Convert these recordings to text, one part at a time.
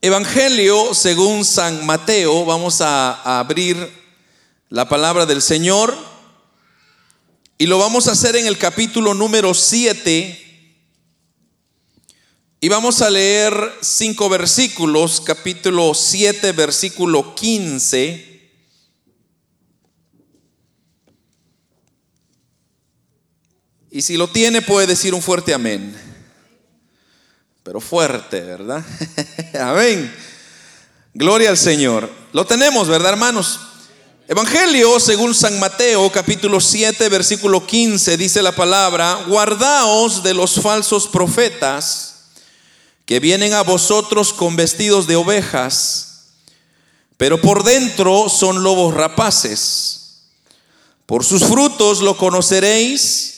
Evangelio según San Mateo, vamos a, abrir la palabra del Señor. Y lo vamos a hacer en el capítulo número 7 y vamos a leer cinco versículos, capítulo 7, versículo 15. Y si lo tiene puede decir un fuerte amén pero fuerte, ¿verdad? Amén. Gloria al Señor. Lo tenemos, ¿verdad, hermanos? Evangelio según San Mateo, capítulo 7, versículo 15, dice la palabra, guardaos de los falsos profetas que vienen a vosotros con vestidos de ovejas, pero por dentro son lobos rapaces. Por sus frutos lo conoceréis.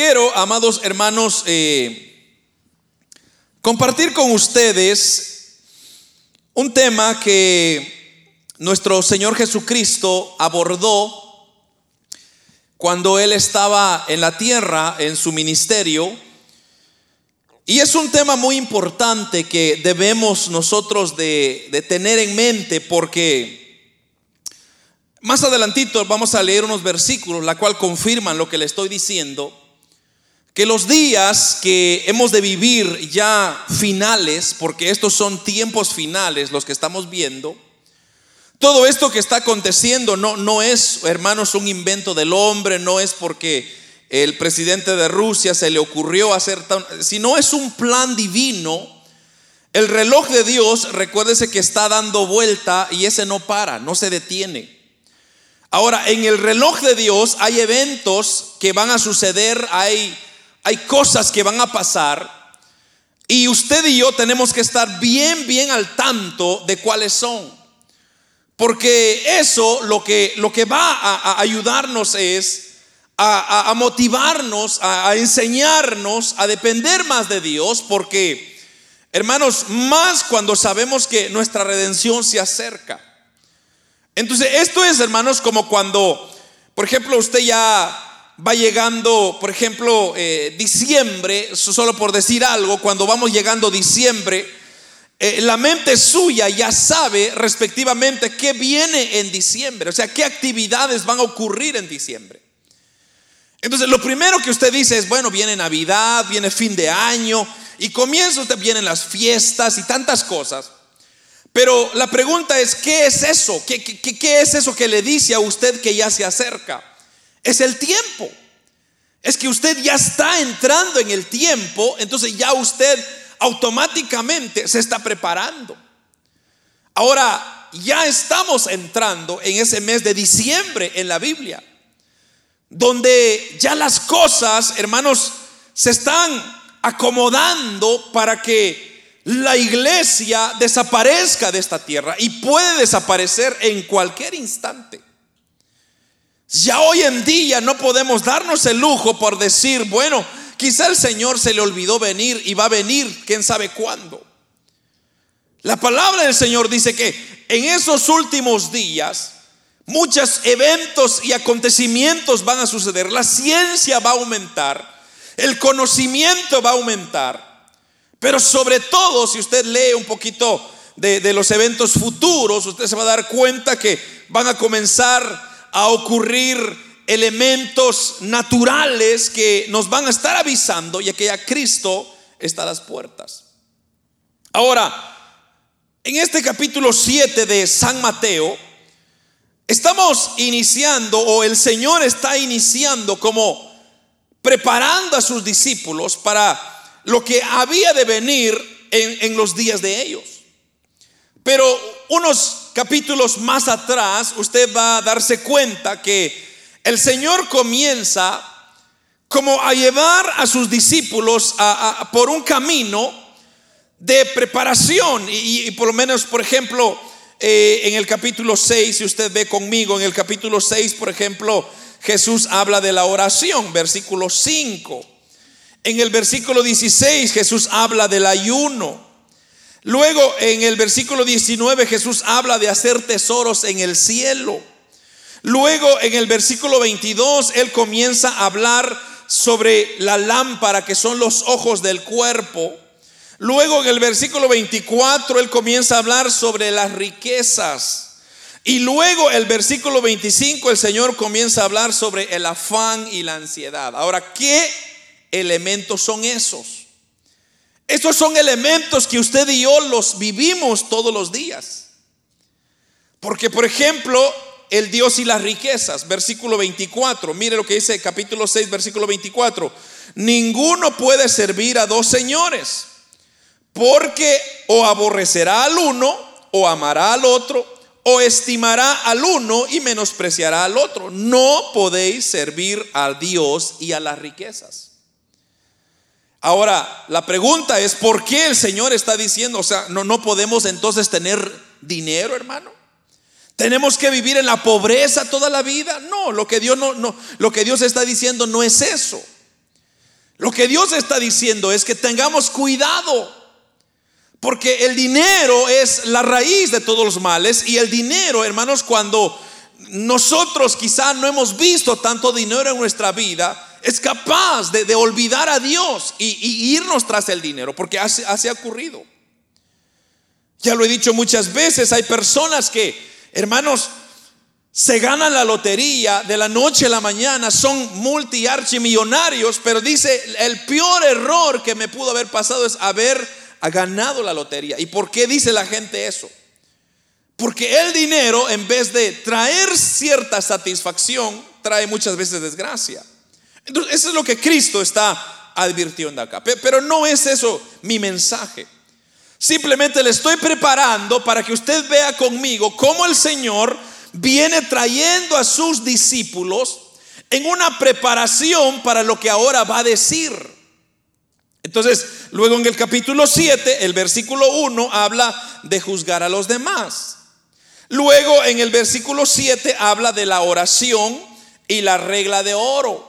Quiero, amados hermanos, eh, compartir con ustedes un tema que nuestro Señor Jesucristo abordó cuando Él estaba en la tierra, en su ministerio. Y es un tema muy importante que debemos nosotros de, tener en mente porque más adelantito vamos a leer unos versículos, la cual confirman lo que le estoy diciendo que los días que hemos de vivir ya finales, porque estos son tiempos finales los que estamos viendo, todo esto que está aconteciendo no, no es, hermanos, un invento del hombre, no es porque el presidente de Rusia se le ocurrió hacer, tan, sino es un plan divino. El reloj de Dios, recuérdese que está dando vuelta y ese no para, no se detiene. Ahora, en el reloj de Dios hay eventos que van a suceder, hay hay cosas que van a pasar y usted y yo tenemos que estar bien, bien al tanto de cuáles son. Porque eso lo que, lo que va a, ayudarnos es a, motivarnos, a, enseñarnos a depender más de Dios, porque, hermanos, más cuando sabemos que nuestra redención se acerca. Entonces, esto es, hermanos, como cuando, por ejemplo, usted ya va llegando, por ejemplo, eh, diciembre, solo por decir algo, cuando vamos llegando diciembre, eh, la mente suya ya sabe respectivamente qué viene en diciembre, o sea, qué actividades van a ocurrir en diciembre. Entonces, lo primero que usted dice es, bueno, viene Navidad, viene fin de año, y comienza usted, vienen las fiestas y tantas cosas. Pero la pregunta es, ¿qué es eso? ¿Qué, es eso que le dice a usted que ya se acerca? Es el tiempo. Es que usted ya está entrando en el tiempo, entonces ya usted automáticamente se está preparando. Ahora, ya estamos entrando en ese mes de diciembre en la Biblia, donde ya las cosas, hermanos, se están acomodando para que la iglesia desaparezca de esta tierra y puede desaparecer en cualquier instante. Ya hoy en día no podemos darnos el lujo por decir, bueno, quizá el Señor se le olvidó venir y va a venir, quién sabe cuándo. La palabra del Señor dice que en esos últimos días muchos eventos y acontecimientos van a suceder. La ciencia va a aumentar, el conocimiento va a aumentar. Pero sobre todo, si usted lee un poquito de, de los eventos futuros, usted se va a dar cuenta que van a comenzar a ocurrir elementos naturales que nos van a estar avisando ya que ya Cristo está a las puertas. Ahora, en este capítulo 7 de San Mateo, estamos iniciando, o el Señor está iniciando como preparando a sus discípulos para lo que había de venir en, en los días de ellos. Pero unos capítulos más atrás, usted va a darse cuenta que el Señor comienza como a llevar a sus discípulos por un camino de preparación. Y, por lo menos, por ejemplo, eh, en el capítulo 6, si usted ve conmigo, en el capítulo 6, por ejemplo, Jesús habla de la oración, versículo 5. En el versículo 16 Jesús habla del ayuno. Luego en el versículo 19 Jesús habla de hacer tesoros en el cielo. Luego en el versículo 22 Él comienza a hablar sobre la lámpara que son los ojos del cuerpo. Luego en el versículo 24 Él comienza a hablar sobre las riquezas. Y luego el versículo 25 el Señor comienza a hablar sobre el afán y la ansiedad. Ahora, ¿qué elementos son esos? Estos son elementos que usted y yo los vivimos todos los días. Porque, por ejemplo, el Dios y las riquezas, versículo 24, mire lo que dice capítulo 6, versículo 24. Ninguno puede servir a dos señores, porque o aborrecerá al uno o amará al otro, o estimará al uno y menospreciará al otro. No podéis servir a Dios y a las riquezas. Ahora, la pregunta es, ¿por qué el Señor está diciendo, o sea, no, no podemos entonces tener dinero, hermano? ¿Tenemos que vivir en la pobreza toda la vida? No, lo que Dios no, no, lo que Dios está diciendo no es eso. Lo que Dios está diciendo es que tengamos cuidado, porque el dinero es la raíz de todos los males y el dinero, hermanos, cuando nosotros quizás no hemos visto tanto dinero en nuestra vida, es capaz de, olvidar a Dios y, irnos tras el dinero, porque así, ha ocurrido. Ya lo he dicho muchas veces, hay personas que, hermanos, se ganan la lotería de la noche a la mañana, son multiarchimillonarios, pero dice, el peor error que me pudo haber pasado es haber ganado la lotería. ¿Y por qué dice la gente eso? Porque el dinero, en vez de traer cierta satisfacción, trae muchas veces desgracia. Entonces, eso es lo que Cristo está advirtiendo acá. Pero no es eso mi mensaje. Simplemente le estoy preparando para que usted vea conmigo cómo el Señor viene trayendo a sus discípulos en una preparación para lo que ahora va a decir. Entonces, luego en el capítulo 7, el versículo 1 habla de juzgar a los demás. Luego en el versículo 7 habla de la oración y la regla de oro.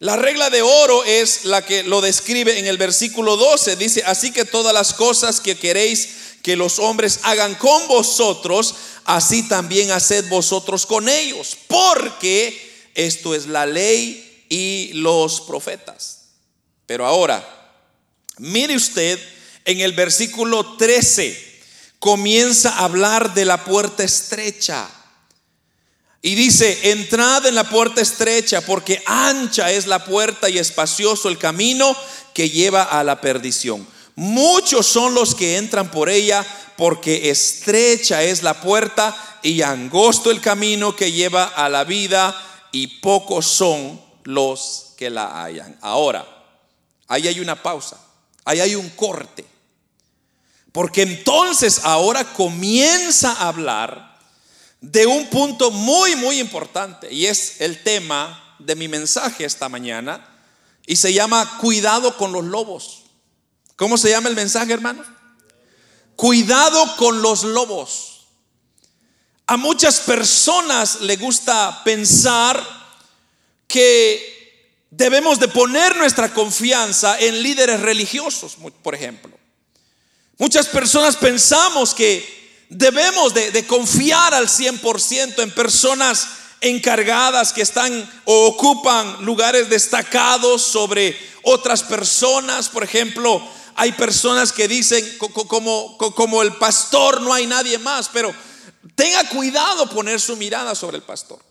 La regla de oro es la que lo describe en el versículo 12. Dice, así que todas las cosas que queréis que los hombres hagan con vosotros, así también haced vosotros con ellos, porque esto es la ley y los profetas. Pero ahora, mire usted en el versículo 13, comienza a hablar de la puerta estrecha. Y dice, entrad en la puerta estrecha, porque ancha es la puerta y espacioso el camino que lleva a la perdición. Muchos son los que entran por ella, porque estrecha es la puerta y angosto el camino que lleva a la vida, y pocos son los que la hallan. Ahora, ahí hay una pausa, ahí hay un corte. Porque entonces ahora comienza a hablar de un punto muy, muy importante y es el tema de mi mensaje esta mañana y se llama cuidado con los lobos. ¿Cómo se llama el mensaje, hermano? Cuidado con los lobos. A muchas personas le gusta pensar que debemos de poner nuestra confianza en líderes religiosos, por ejemplo. Muchas personas pensamos que debemos de, confiar al 100% en personas encargadas que están o ocupan lugares destacados sobre otras personas. Por ejemplo, hay personas que dicen como, como el pastor no hay nadie más, pero tenga cuidado poner su mirada sobre el pastor.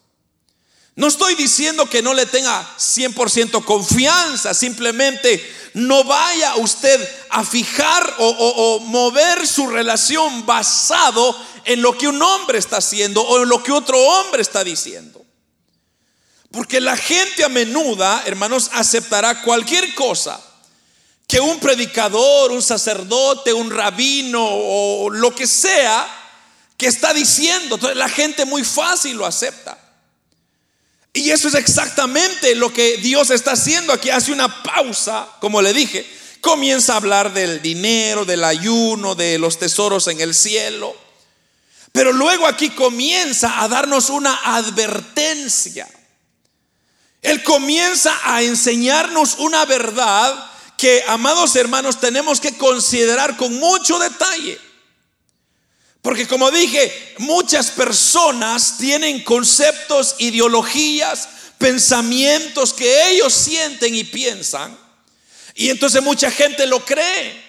No estoy diciendo que no le tenga 100% confianza, simplemente no vaya usted a fijar o, mover su relación basado en lo que un hombre está haciendo o en lo que otro hombre está diciendo. Porque la gente a menuda, hermanos, aceptará cualquier cosa que un predicador, un sacerdote, un rabino o lo que sea que está diciendo. Entonces la gente muy fácil lo acepta. Y eso es exactamente lo que Dios está haciendo aquí. Hace una pausa, como le dije, comienza a hablar del dinero, del ayuno, de los tesoros en el cielo. Pero luego aquí comienza a darnos una advertencia. Él comienza a enseñarnos una verdad que, amados hermanos, tenemos que considerar con mucho detalle. Porque como dije, muchas personas tienen conceptos, ideologías, pensamientos que ellos sienten y piensan. Y entonces mucha gente lo cree.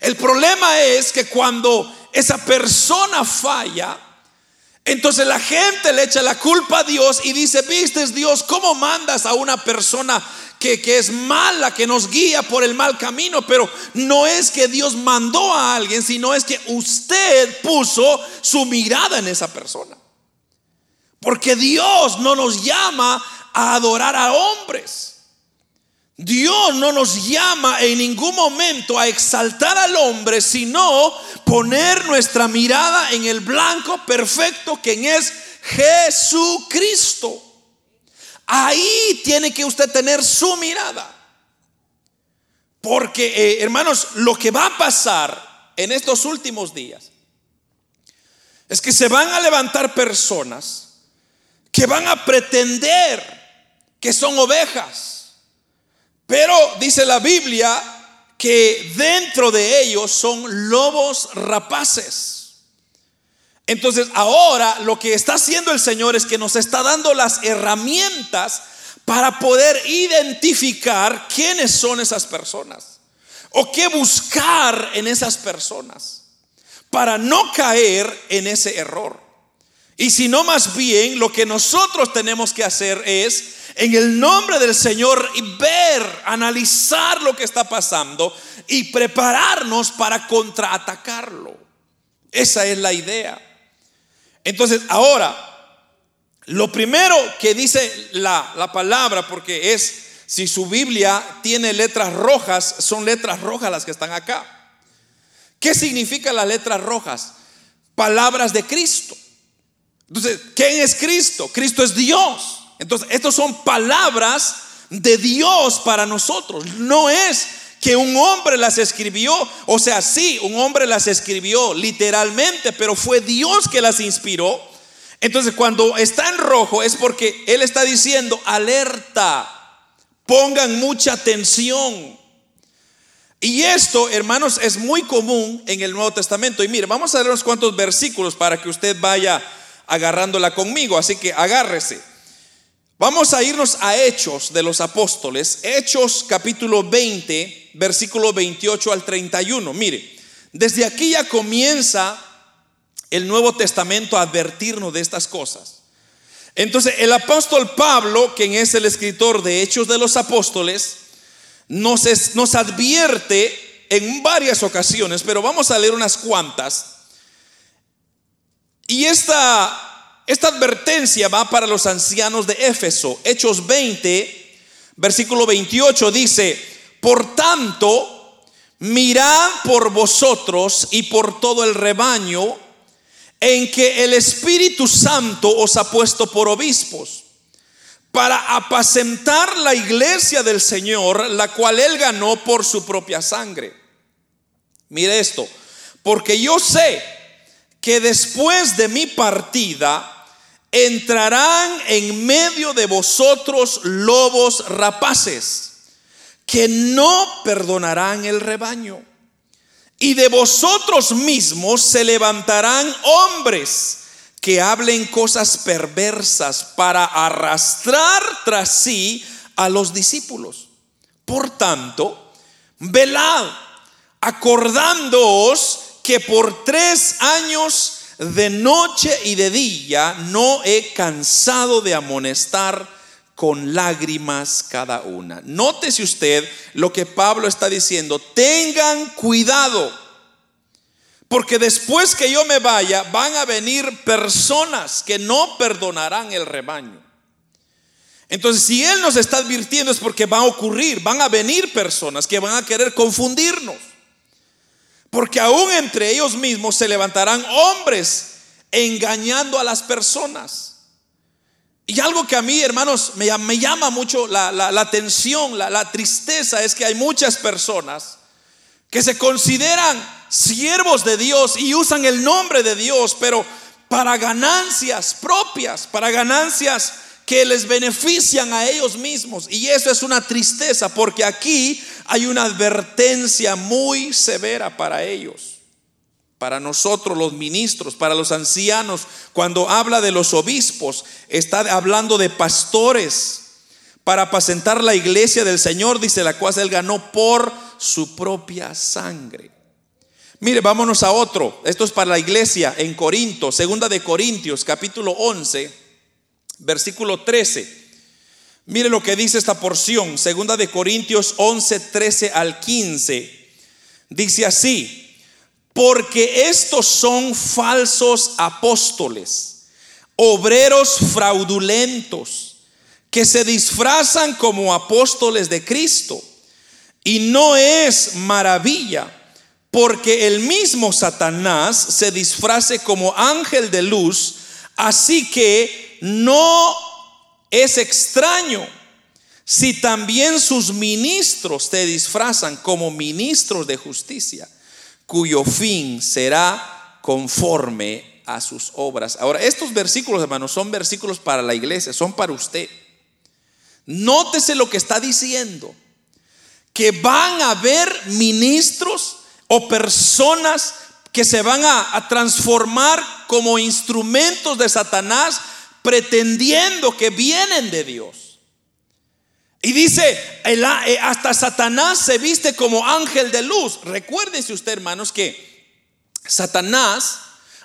El problema es que cuando esa persona falla, entonces la gente le echa la culpa a Dios y dice, viste Dios, ¿cómo mandas a una persona que, que, es mala, que nos guía por el mal camino? Pero no es que Dios mandó a alguien, sino es que usted puso su mirada en esa persona. Porque Dios no nos llama a adorar a hombres. Dios no nos llama en ningún momento a exaltar al hombre, sino poner nuestra mirada en el blanco perfecto, quien es Jesucristo. Ahí tiene que usted tener su mirada. Porque, eh, hermanos, lo que va a pasar en estos últimos días es que se van a levantar personas que van a pretender que son ovejas pero dice la Biblia que dentro de ellos son lobos rapaces. Entonces ahora lo que está haciendo el Señor es que nos está dando las herramientas para poder identificar quiénes son esas personas o qué buscar en esas personas para no caer en ese error. Y si no más bien lo que nosotros tenemos que hacer es en el nombre del Señor ver, analizar lo que está pasando y prepararnos para contraatacarlo. Esa es la idea. Entonces, ahora, lo primero que dice la, la palabra, porque es, si su Biblia tiene letras rojas, son letras rojas las que están acá. ¿Qué significan las letras rojas? Palabras de Cristo. Entonces, ¿quién es Cristo? Cristo es Dios. Entonces, estas son palabras de Dios para nosotros. No es que un hombre las escribió, o sea, sí, un hombre las escribió literalmente, pero fue Dios que las inspiró. Entonces, cuando está en rojo es porque Él está diciendo, alerta, pongan mucha atención. Y esto, hermanos, es muy común en el Nuevo Testamento. Y mire, vamos a ver unos cuantos versículos para que usted vaya agarrándola conmigo. Así que agárrese. Vamos a irnos a Hechos de los Apóstoles, Hechos capítulo 20, versículo 28 al 31. Mire, desde aquí ya comienza el Nuevo Testamento a advertirnos de estas cosas. Entonces, el apóstol Pablo, quien es el escritor de Hechos de los Apóstoles, nos, nos advierte en varias ocasiones, pero vamos a leer unas cuantas. Y esta esta advertencia va para los ancianos de Éfeso. Hechos 20, versículo 28 dice, por tanto, mirad por vosotros y por todo el rebaño en que el Espíritu Santo os ha puesto por obispos para apacentar la iglesia del Señor, la cual él ganó por su propia sangre. Mire esto, porque yo sé que después de mi partida, entrarán en medio de vosotros lobos rapaces que no perdonarán el rebaño. Y de vosotros mismos se levantarán hombres que hablen cosas perversas para arrastrar tras sí a los discípulos. Por tanto, velad, acordándoos que por tres años de noche y de día no he cansado de amonestar con lágrimas cada una. Nótese usted lo que Pablo está diciendo. Tengan cuidado. Porque después que yo me vaya, van a venir personas que no perdonarán el rebaño. Entonces, si Él nos está advirtiendo es porque va a ocurrir, van a venir personas que van a querer confundirnos. Porque aún entre ellos mismos se levantarán hombres engañando a las personas. Y algo que a mí, hermanos, me, me llama mucho la, atención, la, la tristeza, es que hay muchas personas que se consideran siervos de Dios y usan el nombre de Dios, pero para ganancias propias, para ganancias que les benefician a ellos mismos. Y eso es una tristeza, porque aquí hay una advertencia muy severa para ellos para nosotros los ministros, para los ancianos, cuando habla de los obispos, está hablando de pastores para apacentar la iglesia del Señor, dice la cual él ganó por su propia sangre. Mire, vámonos a otro. Esto es para la iglesia en Corinto, segunda de Corintios, capítulo 11, versículo 13. Mire lo que dice esta porción, segunda de Corintios 11, 13 al 15. Dice así, porque estos son falsos apóstoles, obreros fraudulentos, que se disfrazan como apóstoles de Cristo. Y no es maravilla, porque el mismo Satanás se disfrace como ángel de luz, así que no es extraño si también sus ministros se disfrazan como ministros de justicia cuyo fin será conforme a sus obras. Ahora, estos versículos, hermanos, son versículos para la iglesia, son para usted. Nótese lo que está diciendo, que van a haber ministros o personas que se van a, transformar como instrumentos de Satanás, pretendiendo que vienen de Dios. Y dice, eh, hasta Satanás se viste como ángel de luz. Recuérdese usted, hermanos, que Satanás,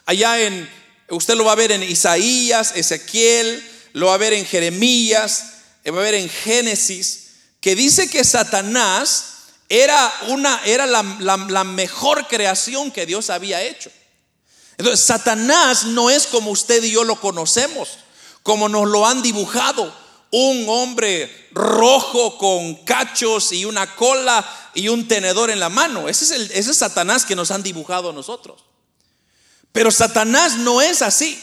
allá en, usted lo va a ver en Isaías, Ezequiel, lo va a ver en Jeremías, lo va a ver en Génesis, que dice que Satanás era, una, era la, la mejor creación que Dios había hecho. Entonces, Satanás no es como usted y yo lo conocemos, como nos lo han dibujado un hombre rojo con cachos y una cola y un tenedor en la mano. Ese es, ese es Satanás que nos han dibujado a nosotros. Pero Satanás no es así.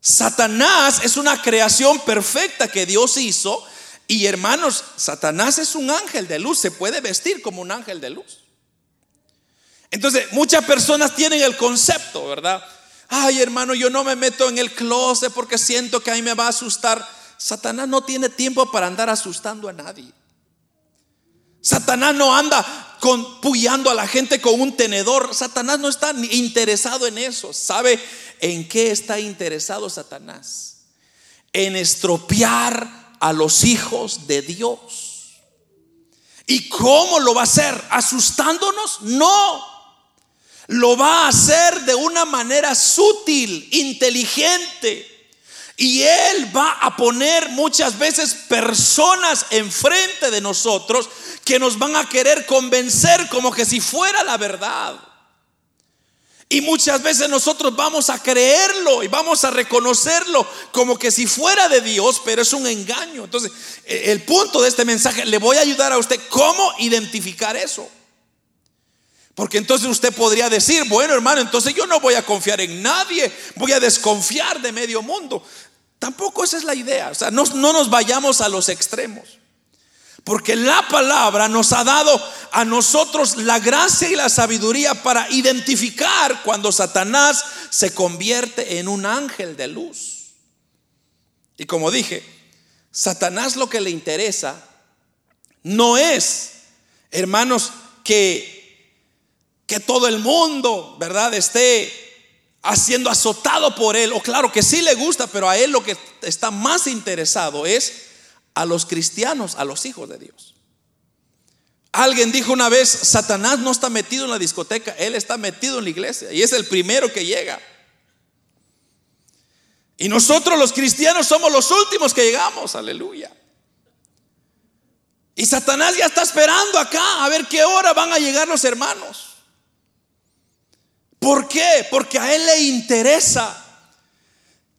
Satanás es una creación perfecta que Dios hizo. Y hermanos, Satanás es un ángel de luz, se puede vestir como un ángel de luz. Entonces, muchas personas tienen el concepto, ¿verdad? Ay, hermano, yo no me meto en el closet porque siento que ahí me va a asustar. Satanás no tiene tiempo para andar asustando a nadie. Satanás no anda puyando a la gente con un tenedor. Satanás no está interesado en eso. ¿Sabe en qué está interesado Satanás? En estropear a los hijos de Dios. ¿Y cómo lo va a hacer? ¿Asustándonos? No. Lo va a hacer de una manera sutil, inteligente y Él va a poner muchas veces personas enfrente de nosotros que nos van a querer convencer como que si fuera la verdad. Y muchas veces nosotros vamos a creerlo y vamos a reconocerlo como que si fuera de Dios, pero es un engaño. Entonces, e, el punto de este mensaje, le voy a ayudar a usted cómo identificar eso. Porque entonces usted podría decir, bueno hermano, entonces yo no voy a confiar en nadie, voy a desconfiar de medio mundo. Tampoco esa es la idea. O sea, no, no nos vayamos a los extremos. Porque la palabra nos ha dado a nosotros la gracia y la sabiduría para identificar cuando Satanás se convierte en un ángel de luz. Y como dije, Satanás lo que le interesa no es, hermanos, que, que todo el mundo, ¿verdad?, esté siendo azotado por él, o claro que sí le gusta, pero a él lo que está más interesado es a los cristianos, a los hijos de Dios. Alguien dijo una vez, Satanás no está metido en la discoteca, él está metido en la iglesia y es el primero que llega. Y nosotros los cristianos somos los últimos que llegamos, aleluya. Y Satanás ya está esperando acá a ver qué hora van a llegar los hermanos. ¿Por qué? Porque a Él le interesa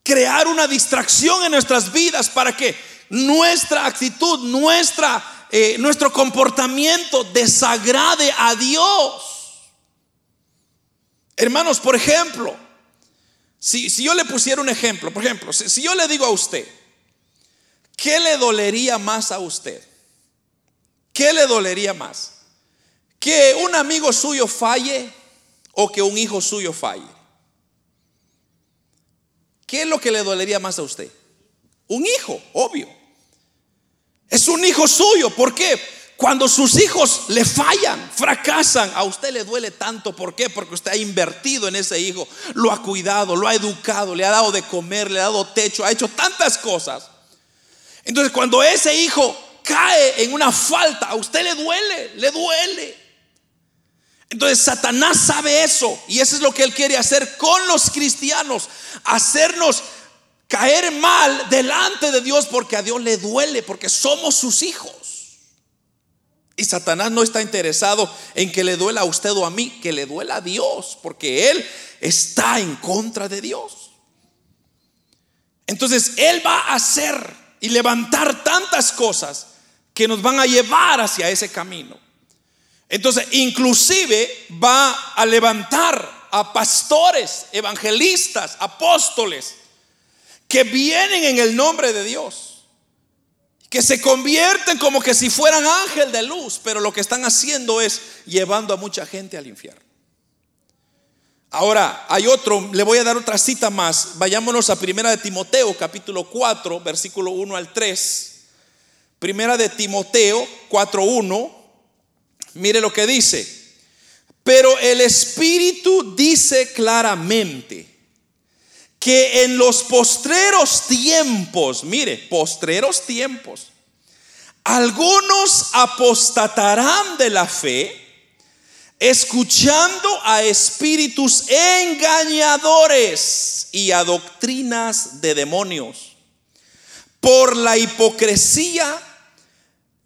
crear una distracción en nuestras vidas para que nuestra actitud, nuestra, eh, nuestro comportamiento desagrade a Dios. Hermanos, por ejemplo, si, si, yo le pusiera un ejemplo, por ejemplo, si, si yo le digo a usted, ¿qué le dolería más a usted? ¿Qué le dolería más? ¿Que un amigo suyo falle o que un hijo suyo falle? ¿Qué es lo que le dolería más a usted? Un hijo, obvio. Es un hijo suyo. ¿Por qué? Cuando sus hijos le fallan, fracasan, a usted le duele tanto. ¿Por qué? Porque usted ha invertido en ese hijo, lo ha cuidado, lo ha educado, le ha dado de comer, le ha dado techo, ha hecho tantas cosas. Entonces cuando ese hijo cae en una falta, a usted le duele, le duele. Entonces Satanás sabe eso y eso es lo que él quiere hacer con los cristianos, hacernos caer mal delante de Dios porque a Dios le duele, porque somos sus hijos. Y Satanás no está interesado en que le duela a usted o a mí, que le duela a Dios, porque Él está en contra de Dios. Entonces Él va a hacer y levantar tantas cosas que nos van a llevar hacia ese camino. Entonces, inclusive va a levantar a pastores, evangelistas, apóstoles, que vienen en el nombre de Dios que se convierten como que si fueran ángel de luz, pero lo que están haciendo es llevando a mucha gente al infierno. Ahora, hay otro, le voy a dar otra cita más. Vayámonos a Primera de Timoteo, capítulo 4, versículo 1 al 3. Primera de Timoteo 4:1. Mire lo que dice. Pero el Espíritu dice claramente que en los postreros tiempos, mire, postreros tiempos, algunos apostatarán de la fe, escuchando a espíritus engañadores y a doctrinas de demonios, por la hipocresía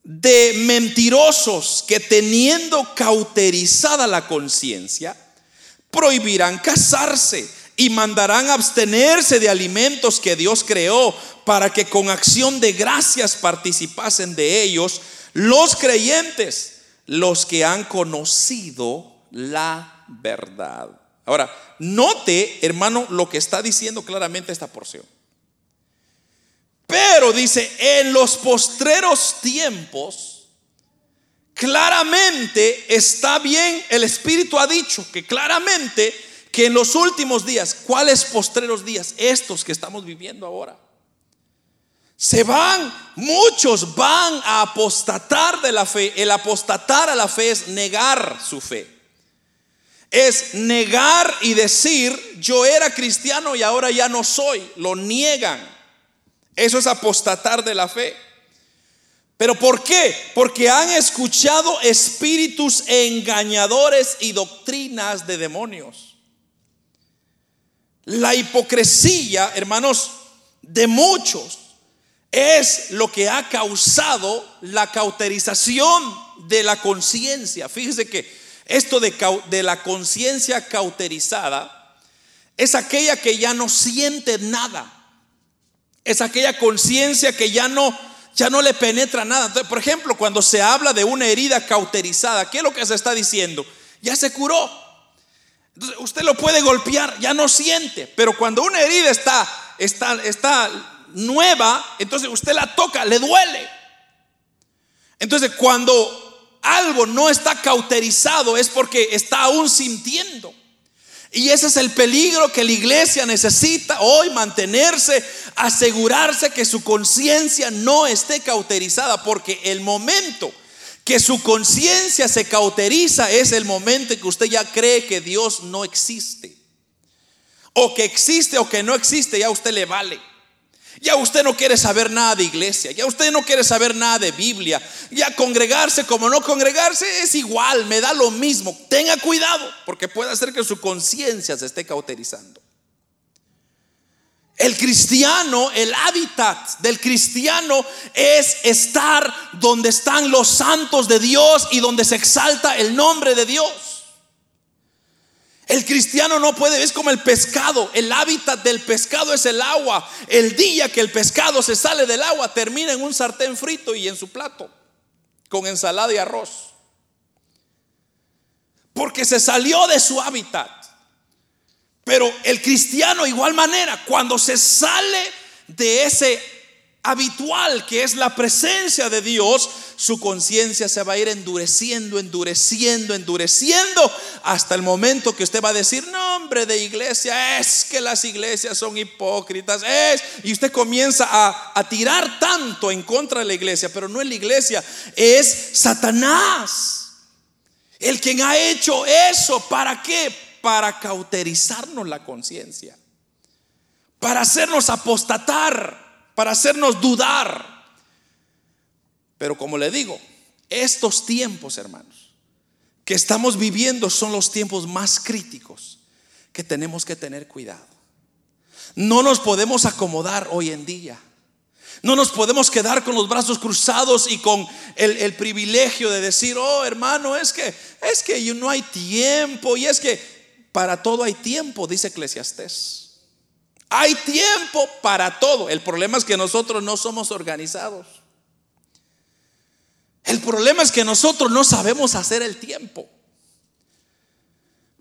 de mentirosos que teniendo cauterizada la conciencia, prohibirán casarse y mandarán abstenerse de alimentos que Dios creó para que con acción de gracias participasen de ellos los creyentes, los que han conocido la verdad. Ahora, note, hermano, lo que está diciendo claramente esta porción. Pero dice, en los postreros tiempos, claramente está bien, el Espíritu ha dicho que claramente que en los últimos días, ¿cuáles postreros días? Estos que estamos viviendo ahora. Se van, muchos van a apostatar de la fe. El apostatar a la fe es negar su fe. Es negar y decir, yo era cristiano y ahora ya no soy. Lo niegan. Eso es apostatar de la fe. ¿Pero por qué? Porque han escuchado espíritus engañadores y doctrinas de demonios. La hipocresía, hermanos, de muchos es lo que ha causado la cauterización de la conciencia. Fíjese que esto de, de la conciencia cauterizada es aquella que ya no siente nada. Es aquella conciencia que ya no, ya no le penetra nada. Entonces, por ejemplo, cuando se habla de una herida cauterizada, ¿qué es lo que se está diciendo? Ya se curó. Entonces, usted lo puede golpear, ya no siente, pero cuando una herida está, está, está nueva, entonces usted la toca, le duele. Entonces, cuando algo no está cauterizado es porque está aún sintiendo. Y ese es el peligro que la iglesia necesita hoy mantenerse, asegurarse que su conciencia no esté cauterizada, porque el momento que su conciencia se cauteriza es el momento en que usted ya cree que Dios no existe. O que existe o que no existe, ya a usted le vale. Ya usted no quiere saber nada de iglesia, ya usted no quiere saber nada de Biblia. Ya congregarse como no congregarse es igual, me da lo mismo. Tenga cuidado, porque puede hacer que su conciencia se esté cauterizando. El cristiano, el hábitat del cristiano es estar donde están los santos de Dios y donde se exalta el nombre de Dios. El cristiano no puede, es como el pescado, el hábitat del pescado es el agua. El día que el pescado se sale del agua termina en un sartén frito y en su plato, con ensalada y arroz. Porque se salió de su hábitat. Pero el cristiano igual manera, cuando se sale de ese habitual que es la presencia de Dios, su conciencia se va a ir endureciendo, endureciendo, endureciendo hasta el momento que usted va a decir, nombre de iglesia, es que las iglesias son hipócritas, es, y usted comienza a, a tirar tanto en contra de la iglesia, pero no es la iglesia, es Satanás. El quien ha hecho eso, ¿para qué? Para cauterizarnos la conciencia, para hacernos apostatar para hacernos dudar. Pero como le digo, estos tiempos, hermanos, que estamos viviendo son los tiempos más críticos que tenemos que tener cuidado. No nos podemos acomodar hoy en día. No nos podemos quedar con los brazos cruzados y con el, privilegio de decir, oh hermano, es que, es que no hay tiempo y es que para todo hay tiempo, dice Eclesiastés. Hay tiempo para todo. El problema es que nosotros no somos organizados. El problema es que nosotros no sabemos hacer el tiempo.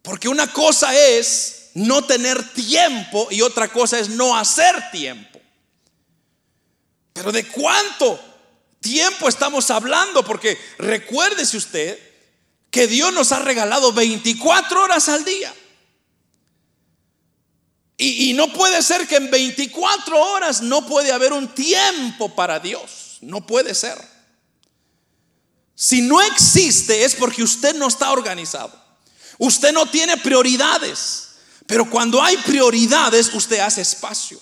Porque una cosa es no tener tiempo y otra cosa es no hacer tiempo. Pero ¿de cuánto tiempo estamos hablando? Porque recuérdese usted que Dios nos ha regalado 24 horas al día. Y, no puede ser que en 24 horas no puede haber un tiempo para Dios. No puede ser. Si no existe es porque usted no está organizado. Usted no tiene prioridades. Pero cuando hay prioridades, usted hace espacio.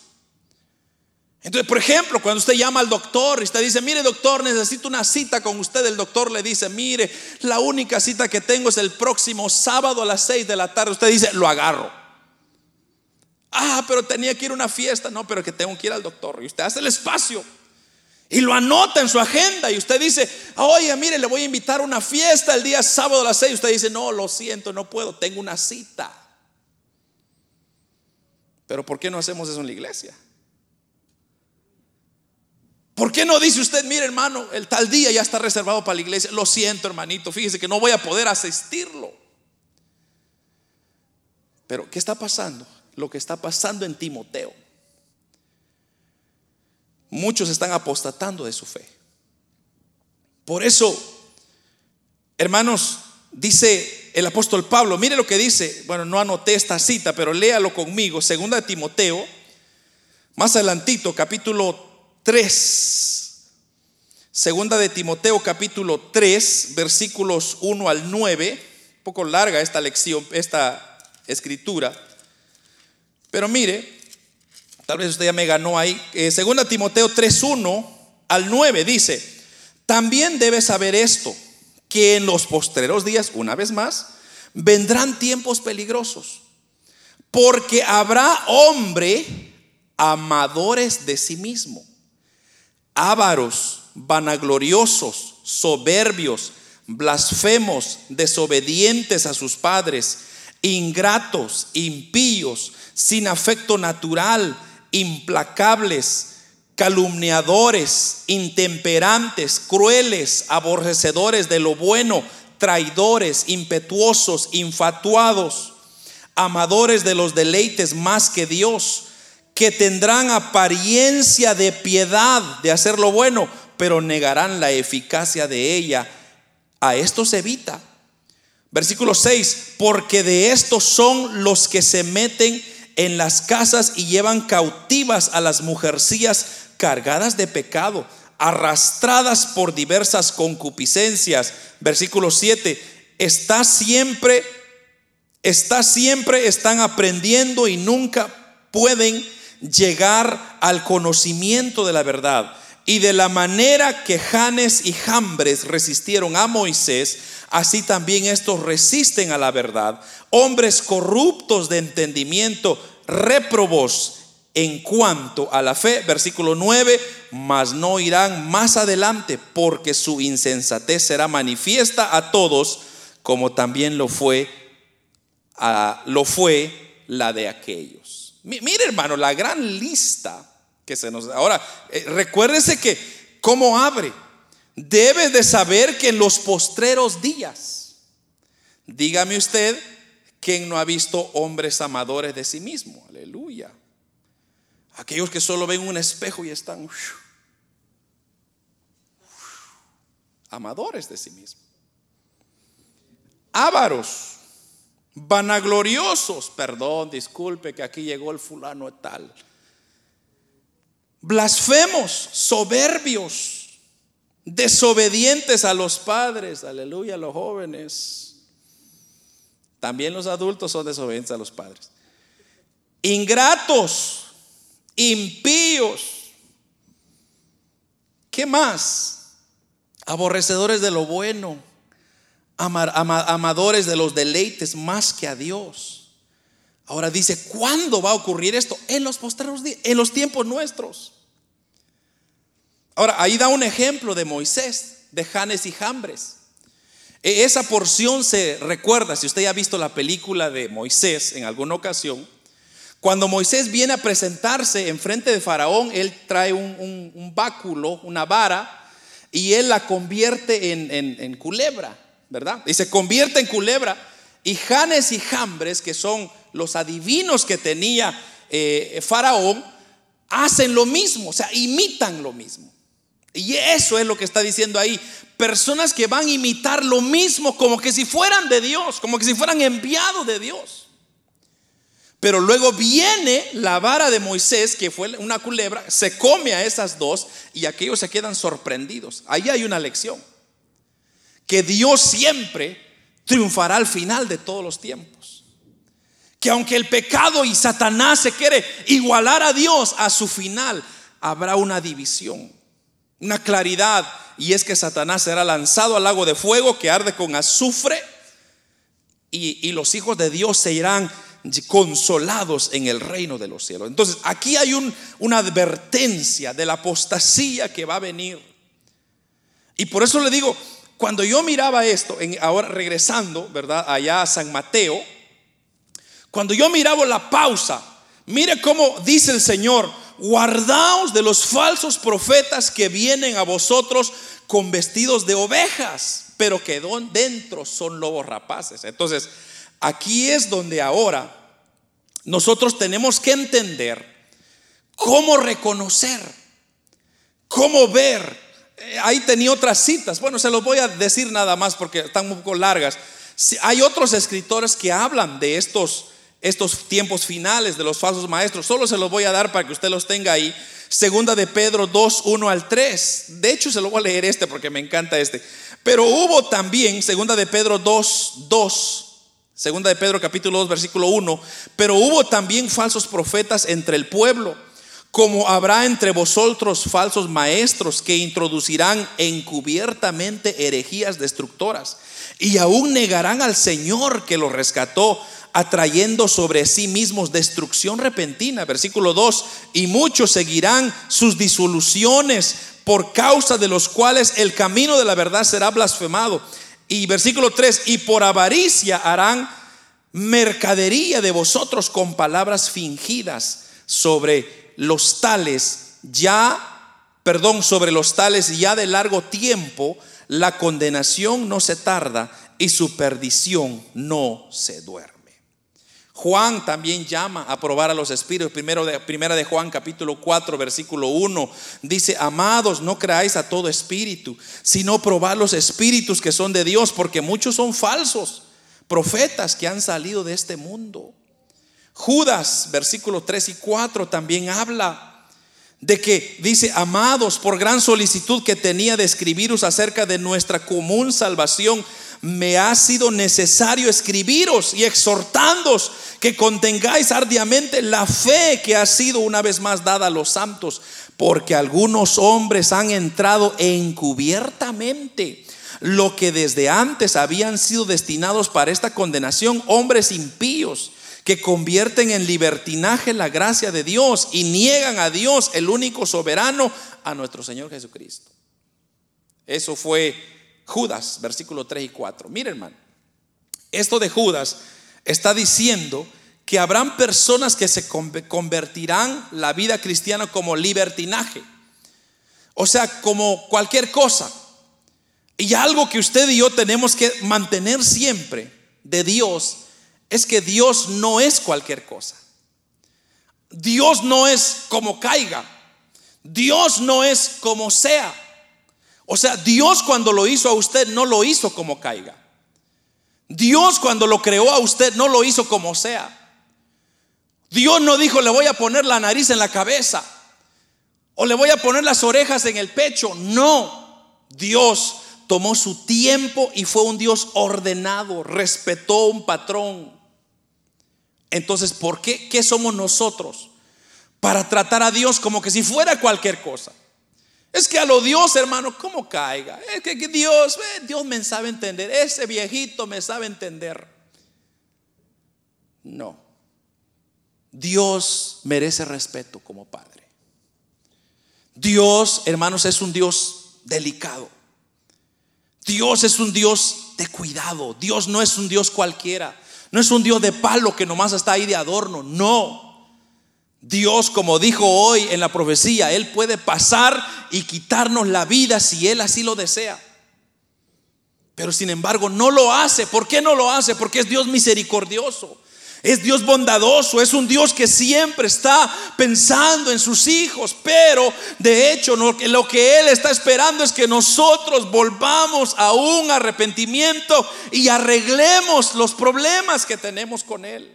Entonces, por ejemplo, cuando usted llama al doctor y usted dice, mire doctor, necesito una cita con usted, el doctor le dice, mire, la única cita que tengo es el próximo sábado a las 6 de la tarde. Usted dice, lo agarro. Ah, pero tenía que ir a una fiesta. No, pero que tengo que ir al doctor. Y usted hace el espacio. Y lo anota en su agenda. Y usted dice, oye, mire, le voy a invitar a una fiesta el día sábado a las seis. Usted dice, no, lo siento, no puedo. Tengo una cita. Pero ¿por qué no hacemos eso en la iglesia? ¿Por qué no dice usted, mire hermano, el tal día ya está reservado para la iglesia? Lo siento hermanito, fíjese que no voy a poder asistirlo. Pero ¿qué está pasando? Lo que está pasando en Timoteo. Muchos están apostatando de su fe. Por eso, hermanos, dice el apóstol Pablo, mire lo que dice, bueno, no anoté esta cita, pero léalo conmigo, segunda de Timoteo, más adelantito, capítulo 3. Segunda de Timoteo capítulo 3, versículos 1 al 9, un poco larga esta lección, esta escritura. Pero mire, tal vez usted ya me ganó ahí. Eh, segunda Timoteo 3:1 al 9 dice, también debes saber esto, que en los postreros días, una vez más, vendrán tiempos peligrosos, porque habrá hombre amadores de sí mismo, ávaros, vanagloriosos, soberbios, blasfemos, desobedientes a sus padres, ingratos, impíos, sin afecto natural, implacables, calumniadores, intemperantes, crueles, aborrecedores de lo bueno, traidores, impetuosos, infatuados, amadores de los deleites más que Dios, que tendrán apariencia de piedad, de hacer lo bueno, pero negarán la eficacia de ella. A estos evita. Versículo 6, porque de estos son los que se meten en las casas y llevan cautivas a las mujercillas cargadas de pecado, arrastradas por diversas concupiscencias. Versículo 7, está siempre, está siempre, están aprendiendo y nunca pueden llegar al conocimiento de la verdad. Y de la manera que Janes y Jambres resistieron a Moisés, así también estos resisten a la verdad. Hombres corruptos de entendimiento, réprobos en cuanto a la fe. Versículo 9, mas no irán más adelante porque su insensatez será manifiesta a todos, como también lo fue, lo fue la de aquellos. Mire hermano, la gran lista que se nos... Ahora, eh, recuérdese que, ¿cómo abre? debe de saber que en los postreros días, dígame usted, ¿quién no ha visto hombres amadores de sí mismo? Aleluya. Aquellos que solo ven un espejo y están amadores de sí mismo. Ávaros, vanagloriosos, perdón, disculpe que aquí llegó el fulano tal. Blasfemos, soberbios desobedientes a los padres, aleluya, los jóvenes. También los adultos son desobedientes a los padres. Ingratos, impíos. ¿Qué más? Aborrecedores de lo bueno, amadores de los deleites más que a Dios. Ahora dice, ¿cuándo va a ocurrir esto? En los postreros días, en los tiempos nuestros. Ahora, ahí da un ejemplo de Moisés, de Janes y Jambres. E, esa porción se recuerda, si usted ya ha visto la película de Moisés en alguna ocasión, cuando Moisés viene a presentarse en frente de Faraón, él trae un, báculo, una vara, y él la convierte en culebra. ¿verdad? Y se convierte en culebra. Y Janes y Jambres, que son los adivinos que tenía eh, Faraón, hacen lo mismo, o sea, imitan lo mismo. Y eso es lo que está diciendo ahí. Personas que van a imitar lo mismo como que si fueran de Dios, como que si fueran enviados de Dios. Pero luego viene la vara de Moisés, que fue una culebra, se come a esas dos y aquellos se quedan sorprendidos. Ahí hay una lección que Dios siempre triunfará al final de todos los tiempos. Que aunque el pecado y Satanás se quiere igualar a Dios, a su final habrá una división, una claridad, y es que Satanás será lanzado al lago de fuego que arde con azufre, y, los hijos de Dios se irán consolados en el reino de los cielos. Entonces, aquí hay una advertencia de la apostasía que va a venir. Y por eso le digo, cuando yo miraba esto, ahora regresando, ¿verdad? Allá a San Mateo, cuando yo miraba la pausa, mire cómo dice el Señor, guardaos de los falsos profetas que vienen a vosotros con vestidos de ovejas, pero que dentro son lobos rapaces. Entonces, aquí es donde ahora nosotros tenemos que entender cómo reconocer, cómo ver eh, ahí tenía otras citas. Bueno, se los voy a decir nada más porque están un poco largas. Hay otros escritores que hablan de estos, estos tiempos finales de los falsos maestros. Solo se los voy a dar para que usted los tenga ahí. Segunda de Pedro 2, 1 al 3. De hecho, se lo voy a leer este porque me encanta este. Pero hubo también, segunda de Pedro 2, 2. Segunda de Pedro capítulo 2, versículo 1. Pero hubo también falsos profetas entre el pueblo como habrá entre vosotros falsos maestros que introducirán encubiertamente herejías destructoras y aún negarán al Señor que los rescató, atrayendo sobre sí mismos destrucción repentina. Versículo 2, y muchos seguirán sus disoluciones por causa de los cuales el camino de la verdad será blasfemado. Y versículo 3, y por avaricia harán mercadería de vosotros con palabras fingidas sobre los tales ya, perdón, sobre los tales ya de largo tiempo, la condenación no se tarda y su perdición no se duerme. Juan también llama a probar a los espíritus. Primero de, primera de Juan capítulo 4 versículo 1 dice, amados, no creáis a todo espíritu, sino probad los espíritus que son de Dios, porque muchos son falsos, profetas que han salido de este mundo. Judas, versículo 3 y 4, también habla de que dice, amados, por gran solicitud que tenía de escribiros acerca de nuestra común salvación, me ha sido necesario escribiros y exhortándos que contengáis ardiamente la fe que ha sido una vez más dada a los santos, porque algunos hombres han entrado encubiertamente lo que desde antes habían sido destinados para esta condenación, hombres impíos que convierten en libertinaje la gracia de Dios y niegan a Dios, el único soberano, a nuestro Señor Jesucristo. Eso fue Judas, versículo 3 y 4. Miren, hermano, esto de Judas está diciendo que habrán personas que se convertirán la vida cristiana como libertinaje. O sea, como cualquier cosa. Y algo que usted y yo tenemos que mantener siempre de Dios es que Dios no es cualquier cosa. Dios no es como caiga. Dios no es como sea. O sea, Dios cuando lo hizo a usted no lo hizo como caiga. Dios cuando lo creó a usted no lo hizo como sea. Dios no dijo le voy a poner la nariz en la cabeza o le voy a poner las orejas en el pecho. No, Dios tomó su tiempo y fue un Dios ordenado, respetó un patrón. Entonces, ¿por qué? ¿Qué somos nosotros? Para tratar a Dios como que si fuera cualquier cosa. Es que a lo Dios, hermano, ¿cómo caiga? Es que Dios, Dios me sabe entender. Ese viejito me sabe entender. No. Dios merece respeto como Padre. Dios, hermanos, es un Dios delicado. Dios es un Dios de cuidado. Dios no es un Dios cualquiera. No es un Dios de palo que nomás está ahí de adorno. No. Dios, como dijo hoy en la profecía, Él puede pasar y quitarnos la vida si Él así lo desea. Pero sin embargo no lo hace. ¿Por qué no lo hace? Porque es Dios misericordioso. Es Dios bondadoso, es un Dios que siempre está pensando en sus hijos, pero de hecho lo que Él está esperando es que nosotros volvamos a un arrepentimiento y arreglemos los problemas que tenemos con Él.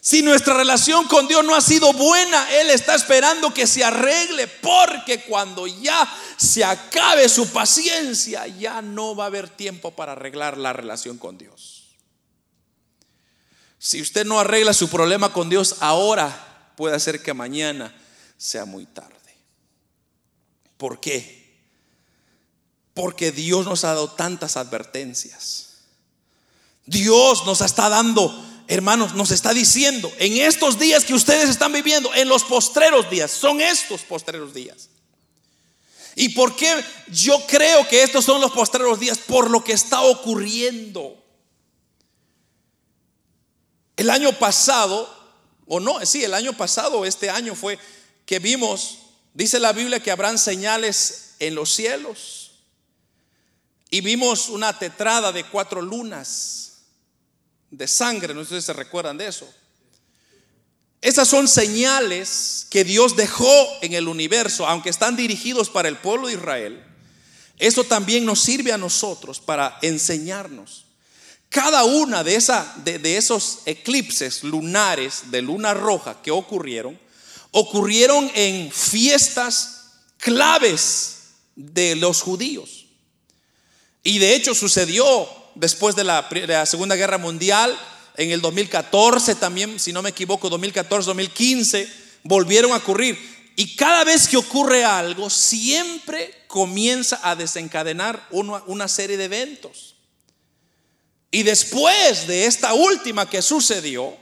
Si nuestra relación con Dios no ha sido buena, Él está esperando que se arregle, porque cuando ya se acabe su paciencia, ya no va a haber tiempo para arreglar la relación con Dios. Si usted no arregla su problema con Dios ahora, puede ser que mañana sea muy tarde. ¿Por qué? Porque Dios nos ha dado tantas advertencias. Dios nos está dando, hermanos, nos está diciendo, en estos días que ustedes están viviendo, en los postreros días, son estos postreros días. ¿Y por qué yo creo que estos son los postreros días? Por lo que está ocurriendo. El año pasado, o no, sí, el año pasado, este año fue que vimos, dice la Biblia que habrán señales en los cielos. Y vimos una tetrada de cuatro lunas de sangre, no sé si se recuerdan de eso. Esas son señales que Dios dejó en el universo, aunque están dirigidos para el pueblo de Israel. Eso también nos sirve a nosotros para enseñarnos. Cada una de, de, esos eclipses lunares de luna roja que ocurrieron, ocurrieron en fiestas claves de los judíos. Y de hecho sucedió después de la, de la, Segunda Guerra Mundial, en el 2014 también, si no me equivoco, 2014, 2015, volvieron a ocurrir. Y cada vez que ocurre algo, siempre comienza a desencadenar una serie de eventos. Y después de esta última que sucedió,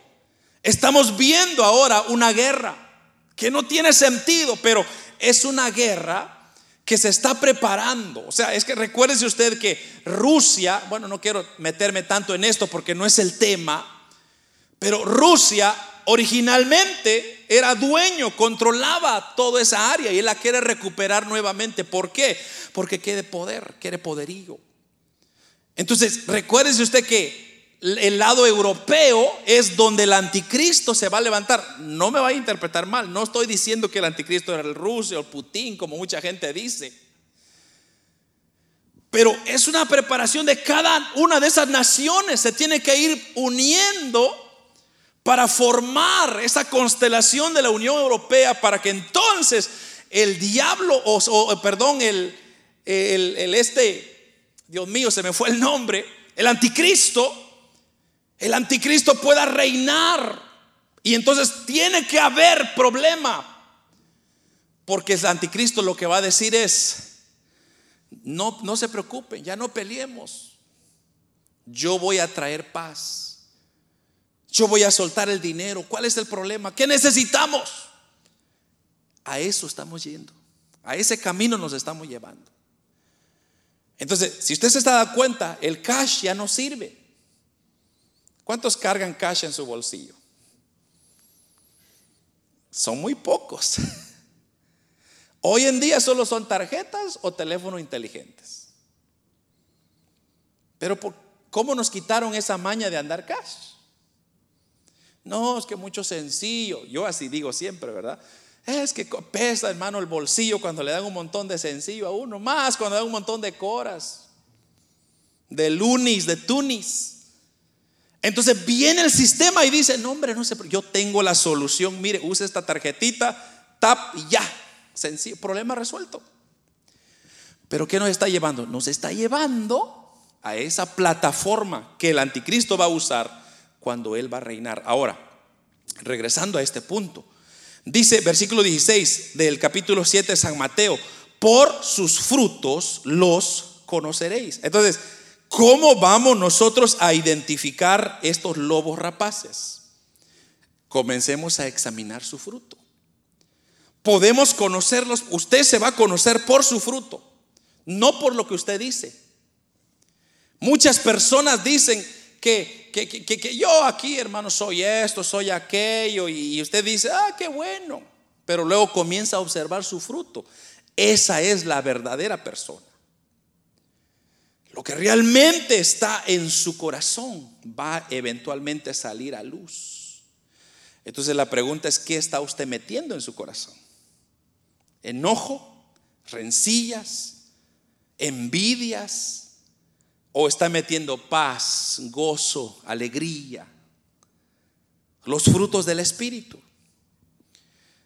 estamos viendo ahora una guerra que no tiene sentido, pero es una guerra que se está preparando. O sea, es que recuérdese usted que Rusia, bueno, no quiero meterme tanto en esto porque no es el tema, pero Rusia originalmente era dueño, controlaba toda esa área y él la quiere recuperar nuevamente. ¿Por qué? Porque quiere poder, quiere poderío. Entonces, recuérdese usted que el lado europeo es donde el anticristo se va a levantar. No me va a interpretar mal, no estoy diciendo que el anticristo era el ruso o el Putin, como mucha gente dice. Pero es una preparación de cada una de esas naciones. Se tiene que ir uniendo para formar esa constelación de la Unión Europea para que entonces el diablo, o, perdón, el, el este, Dios mío, se me fue el nombre, el anticristo, el anticristo pueda reinar. Y entonces tiene que haber problema. Porque el anticristo lo que va a decir es, no, no se preocupen, ya no peleemos. Yo voy a traer paz. Yo voy a soltar el dinero. ¿Cuál es el problema? ¿Qué necesitamos? A eso estamos yendo. A ese camino nos estamos llevando. Entonces, si usted se está dando cuenta, el cash ya no sirve. ¿Cuántos cargan cash en su bolsillo? Son muy pocos. Hoy en día solo son tarjetas o teléfonos inteligentes. Pero ¿cómo nos quitaron esa maña de andar cash? No, es que mucho sencillo. Yo así digo siempre, ¿verdad? Es que pesa, hermano, el bolsillo cuando le dan un montón de sencillo a uno, más cuando dan un montón de coras, de lunis, de tunis. Entonces viene el sistema y dice, no hombre, no sé, yo tengo la solución, mire, use esta tarjetita, tap y ya, sencillo, problema resuelto. Pero ¿qué nos está llevando? Nos está llevando a esa plataforma que el anticristo va a usar cuando él va a reinar. Ahora, regresando a este punto, dice versículo 16 del capítulo 7 de San Mateo, por sus frutos los conoceréis. Entonces, ¿Cómo vamos nosotros a identificar estos lobos rapaces? Comencemos a examinar su fruto. Podemos conocerlos, usted se va a conocer por su fruto, no por lo que usted dice. Muchas personas dicen que, que, yo aquí, hermano, soy esto, soy aquello, y usted dice, ah, qué bueno, pero luego comienza a observar su fruto. Esa es la verdadera persona. Lo que realmente está en su corazón va eventualmente a salir a luz. Entonces la pregunta es, ¿qué está usted metiendo en su corazón? ¿Enojo? ¿Rencillas? ¿Envidias? ¿O está metiendo paz, gozo, alegría? Los frutos del Espíritu.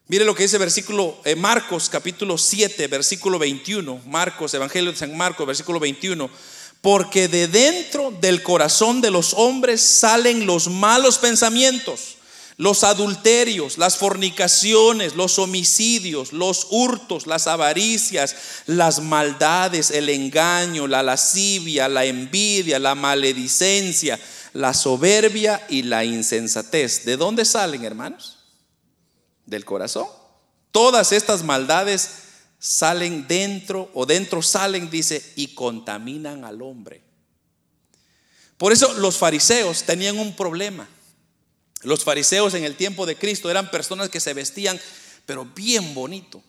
Mire lo que dice versículo eh, Marcos capítulo 7, versículo 21. Marcos, Evangelio de San Marcos, versículo 21. Porque de dentro del corazón de los hombres salen los malos pensamientos, los adulterios, las fornicaciones, los homicidios, los hurtos, las avaricias, las maldades, el engaño, la lascivia, la envidia, la maledicencia, la soberbia y la insensatez. ¿De dónde salen, hermanos? Del corazón. Todas estas maldades salen dentro o dentro salen, dice, y contaminan al hombre. Por eso los fariseos tenían un problema. Los fariseos en el tiempo de Cristo eran personas que se vestían, pero bien bonito.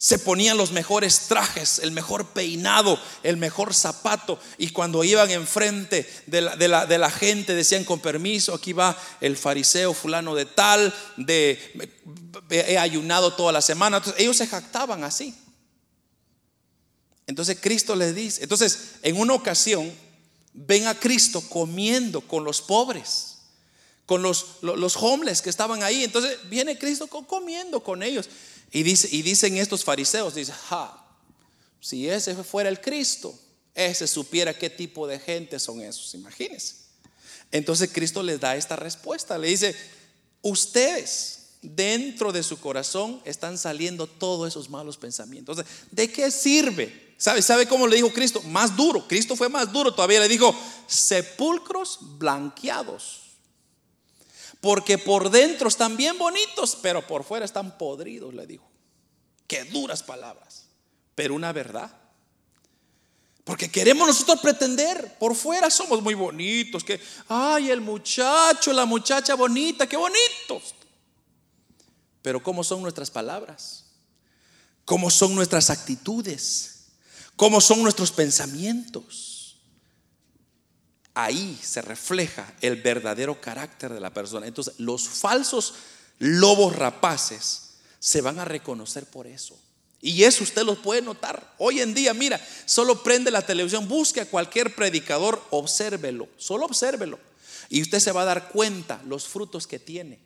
Se ponían los mejores trajes, el mejor peinado, el mejor zapato. Y cuando iban enfrente de la, de la, gente, decían con permiso, aquí va el fariseo fulano de tal, de he ayunado toda la semana. Entonces, ellos se jactaban así. Entonces Cristo les dice, entonces en una ocasión ven a Cristo comiendo con los pobres, con los, los, que estaban ahí. Entonces viene Cristo comiendo con ellos. Y, dice, y dicen estos fariseos, dice, ja, si ese fuera el Cristo, ese supiera qué tipo de gente son esos, imagínense. Entonces Cristo les da esta respuesta, le dice, ustedes dentro de su corazón están saliendo todos esos malos pensamientos. ¿De qué sirve? ¿Sabe, ¿Sabe cómo le dijo Cristo? Más duro. Cristo fue más duro. Todavía le dijo, sepulcros blanqueados. Porque por dentro están bien bonitos, pero por fuera están podridos, le dijo. Qué duras palabras, pero una verdad. Porque queremos nosotros pretender, por fuera somos muy bonitos, que, ay, el muchacho, la muchacha bonita, qué bonitos. Pero ¿cómo son nuestras palabras? ¿Cómo son nuestras actitudes? ¿Cómo son nuestros pensamientos? Ahí se refleja el verdadero carácter de la persona. Entonces, los falsos lobos rapaces se van a reconocer por eso. Y eso usted lo puede notar. Hoy en día, mira, solo prende la televisión, busque a cualquier predicador, obsérvelo, solo obsérvelo. Y usted se va a dar cuenta los frutos que tiene.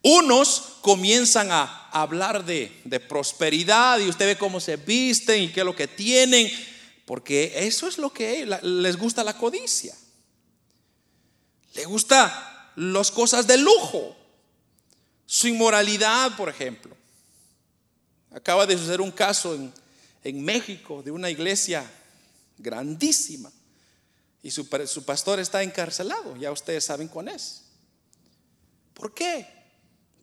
Unos comienzan a hablar de, de prosperidad y usted ve cómo se visten y qué es lo que tienen porque eso es lo que les gusta la codicia. Le gusta las cosas de lujo. Su inmoralidad, por ejemplo. Acaba de suceder un caso en, México de una iglesia grandísima. Y su, su, pastor está encarcelado. Ya ustedes saben cuál es. ¿Por qué?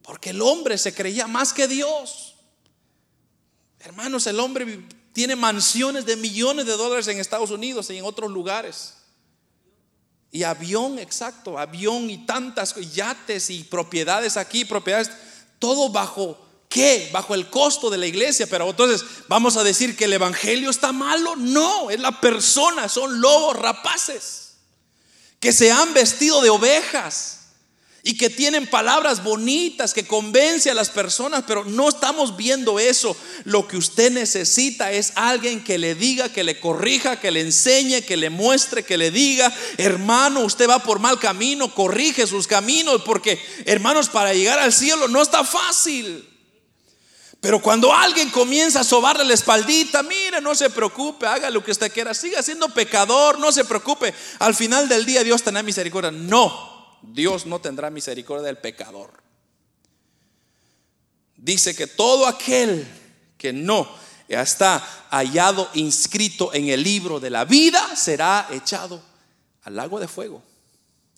Porque el hombre se creía más que Dios. Hermanos, el hombre tiene mansiones de millones de dólares en Estados Unidos y en otros lugares. Y avión, exacto, avión y tantas yates y propiedades aquí, propiedades, todo bajo qué? Bajo el costo de la iglesia. Pero entonces vamos a decir que el evangelio está malo. No, es la persona, son lobos rapaces que se han vestido de ovejas y que tienen palabras bonitas que convence a las personas, pero no estamos viendo eso. Lo que usted necesita es alguien que le diga, que le corrija, que le enseñe, que le muestre, que le diga, hermano, usted va por mal camino, corrige sus caminos, porque hermanos, para llegar al cielo no está fácil. Pero cuando alguien comienza a sobarle la espaldita, mire, no se preocupe, haga lo que usted quiera, siga siendo pecador, no se preocupe. Al final del día Dios tendrá misericordia. No, Dios no tendrá misericordia del pecador. Dice que todo aquel que no está hallado inscrito en el libro de la vida será echado al lago de fuego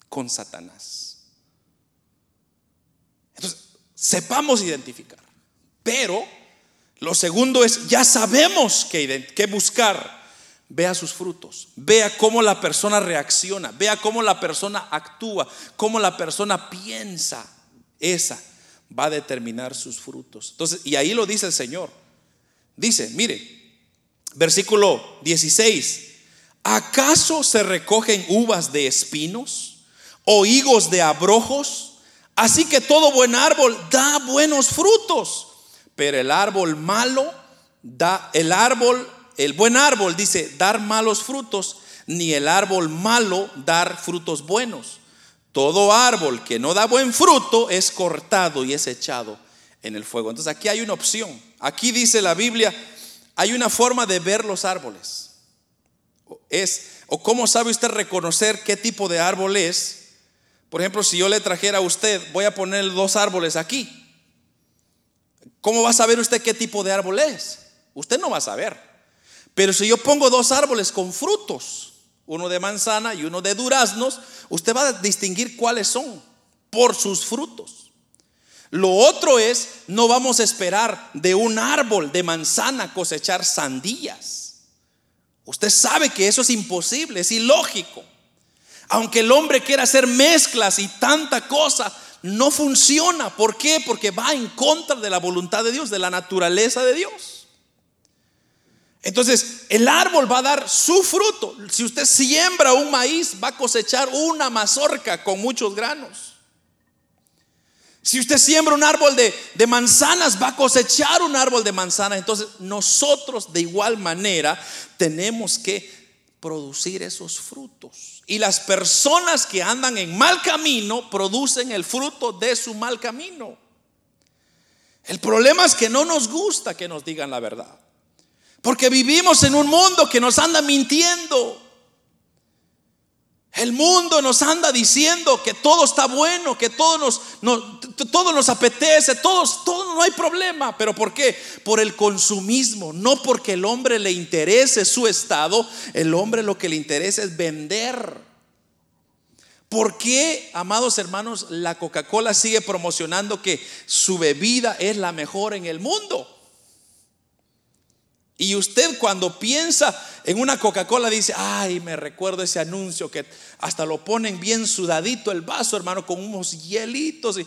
con Satanás. Entonces, sepamos identificar. Pero lo segundo es, ya sabemos que, buscar Vea sus frutos, vea cómo la persona reacciona, vea cómo la persona actúa, cómo la persona piensa. Esa va a determinar sus frutos. Entonces, y ahí lo dice el Señor. Dice, mire, versículo 16, ¿acaso se recogen uvas de espinos o higos de abrojos? Así que todo buen árbol da buenos frutos, pero el árbol malo da, el árbol el buen árbol dice dar malos frutos, ni el árbol malo dar frutos buenos. Todo árbol que no da buen fruto es cortado y es echado en el fuego. Entonces aquí hay una opción. Aquí dice la Biblia, hay una forma de ver los árboles. Es o cómo sabe usted reconocer qué tipo de árbol es. Por ejemplo, si yo le trajera a usted, voy a poner dos árboles aquí. ¿Cómo va a saber usted qué tipo de árbol es? Usted no va a saber. Pero si yo pongo dos árboles con frutos, uno de manzana y uno de duraznos, usted va a distinguir cuáles son por sus frutos. Lo otro es, no vamos a esperar de un árbol de manzana cosechar sandías. Usted sabe que eso es imposible, es ilógico. Aunque el hombre quiera hacer mezclas y tanta cosa, no funciona. ¿Por qué? Porque va en contra de la voluntad de Dios, de la naturaleza de Dios. Entonces, el árbol va a dar su fruto. Si usted siembra un maíz, va a cosechar una mazorca con muchos granos. Si usted siembra un árbol de, manzanas, va a cosechar un árbol de manzanas. Entonces, nosotros de igual manera tenemos que producir esos frutos. Y las personas que andan en mal camino producen el fruto de su mal camino. El problema es que no nos gusta que nos digan la verdad. Porque vivimos en un mundo que nos anda mintiendo. El mundo nos anda diciendo que todo está bueno, que todo nos, todo nos apetece, todos, todo no hay problema. ¿Pero por qué? Por el consumismo, no porque el hombre le interese su estado, el hombre lo que le interesa es vender. ¿Por qué, amados hermanos, la Coca-Cola sigue promocionando que su bebida es la mejor en el mundo? Y usted cuando piensa en una Coca-Cola dice, ay, me recuerdo ese anuncio que hasta lo ponen bien sudadito el vaso, hermano, con unos hielitos. Y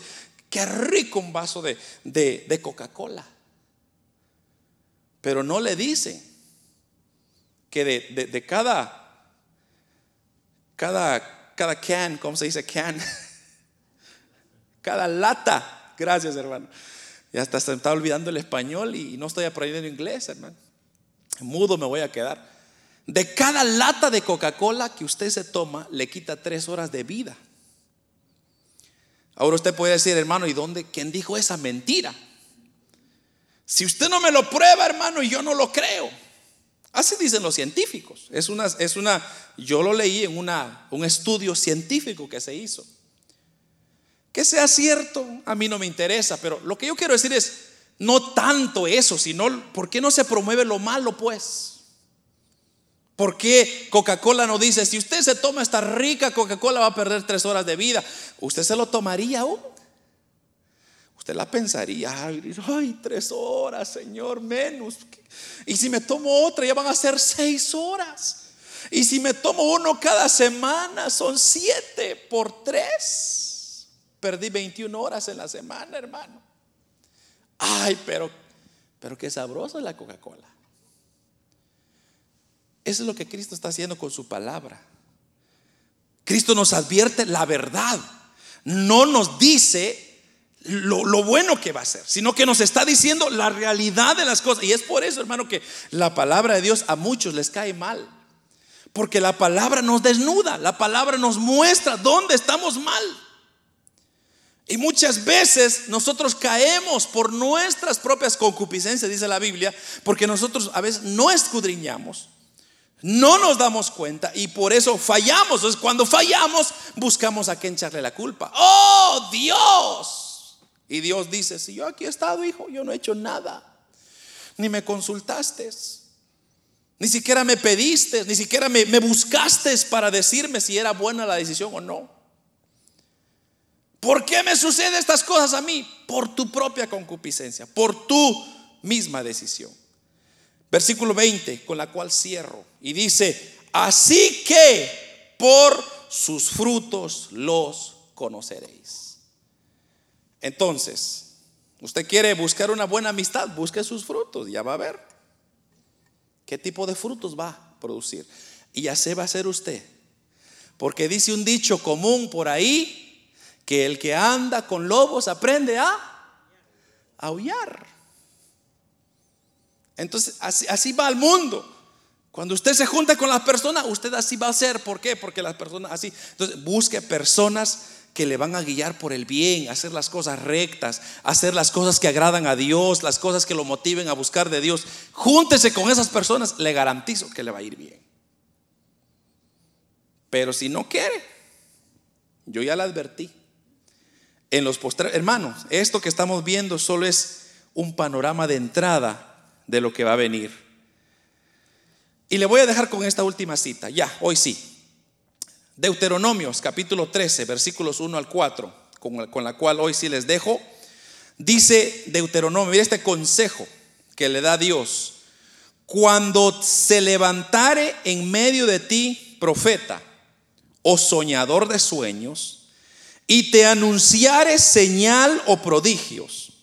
qué rico un vaso de, de, Coca-Cola. Pero no le dicen que de, de, cada, cada, cada can, ¿cómo se dice can? cada lata, gracias hermano. Ya hasta se está olvidando el español y no estoy aprendiendo inglés, hermano mudo me voy a quedar. De cada lata de Coca-Cola que usted se toma, le quita tres horas de vida. Ahora usted puede decir, hermano, ¿y dónde? ¿Quién dijo esa mentira? Si usted no me lo prueba, hermano, yo no lo creo. Así dicen los científicos. Es una, es una, yo lo leí en una, un estudio científico que se hizo. Que sea cierto, a mí no me interesa, pero lo que yo quiero decir es, no tanto eso, sino ¿por qué no se promueve lo malo pues? ¿Por qué Coca-Cola no dice, si usted se toma esta rica Coca-Cola va a perder tres horas de vida? ¿Usted se lo tomaría aún? Usted la pensaría, ay, tres horas, Señor, menos. Y si me tomo otra, ya van a ser seis horas. Y si me tomo uno cada semana, son siete por tres. Perdí 21 horas en la semana, hermano. Ay, pero, pero qué sabrosa es la Coca-Cola. Eso es lo que Cristo está haciendo con su palabra. Cristo nos advierte la verdad. no nos dice lo, bueno que va a ser, sino que nos está diciendo la realidad de las cosas. Y es por eso, hermano, que la palabra de Dios a muchos les cae mal. Porque la palabra nos desnuda, la palabra nos muestra dónde estamos mal. Y muchas veces nosotros caemos por nuestras propias concupiscencias, dice la Biblia, porque nosotros a veces no escudriñamos, no nos damos cuenta y por eso fallamos. Entonces cuando fallamos buscamos a quien echarle la culpa. ¡Oh Dios! Y Dios dice, si yo aquí he estado, hijo, yo no he hecho nada. Ni me consultaste. Ni siquiera me pediste, ni siquiera me, me buscaste para decirme si era buena la decisión o no. ¿Por qué me suceden estas cosas a mí? Por tu propia concupiscencia, por tu misma decisión. Versículo 20, con la cual cierro. Y dice, así que por sus frutos los conoceréis. Entonces, usted quiere buscar una buena amistad, busque sus frutos, ya va a ver qué tipo de frutos va a producir. Y así va a ser usted. Porque dice un dicho común por ahí, que el que anda con lobos aprende a aullar. Entonces, así, así va el mundo. Cuando usted se junta con las personas, usted así va a ser. ¿Por qué? Porque las personas así. Entonces, busque personas que le van a guiar por el bien, hacer las cosas rectas, hacer las cosas que agradan a Dios, las cosas que lo motiven a buscar de Dios. Júntese con esas personas, le garantizo que le va a ir bien. Pero si no quiere, yo ya le advertí en los postres. Hermanos, esto que estamos viendo solo es un panorama de entrada de lo que va a venir. Y le voy a dejar con esta última cita, ya, hoy sí. Deuteronomios capítulo 13, versículos 1 al 4, con, con la cual hoy sí les dejo. Dice Deuteronomio, mira este consejo que le da Dios. Cuando se levantare en medio de ti profeta o soñador de sueños, y te anunciare señal o prodigios,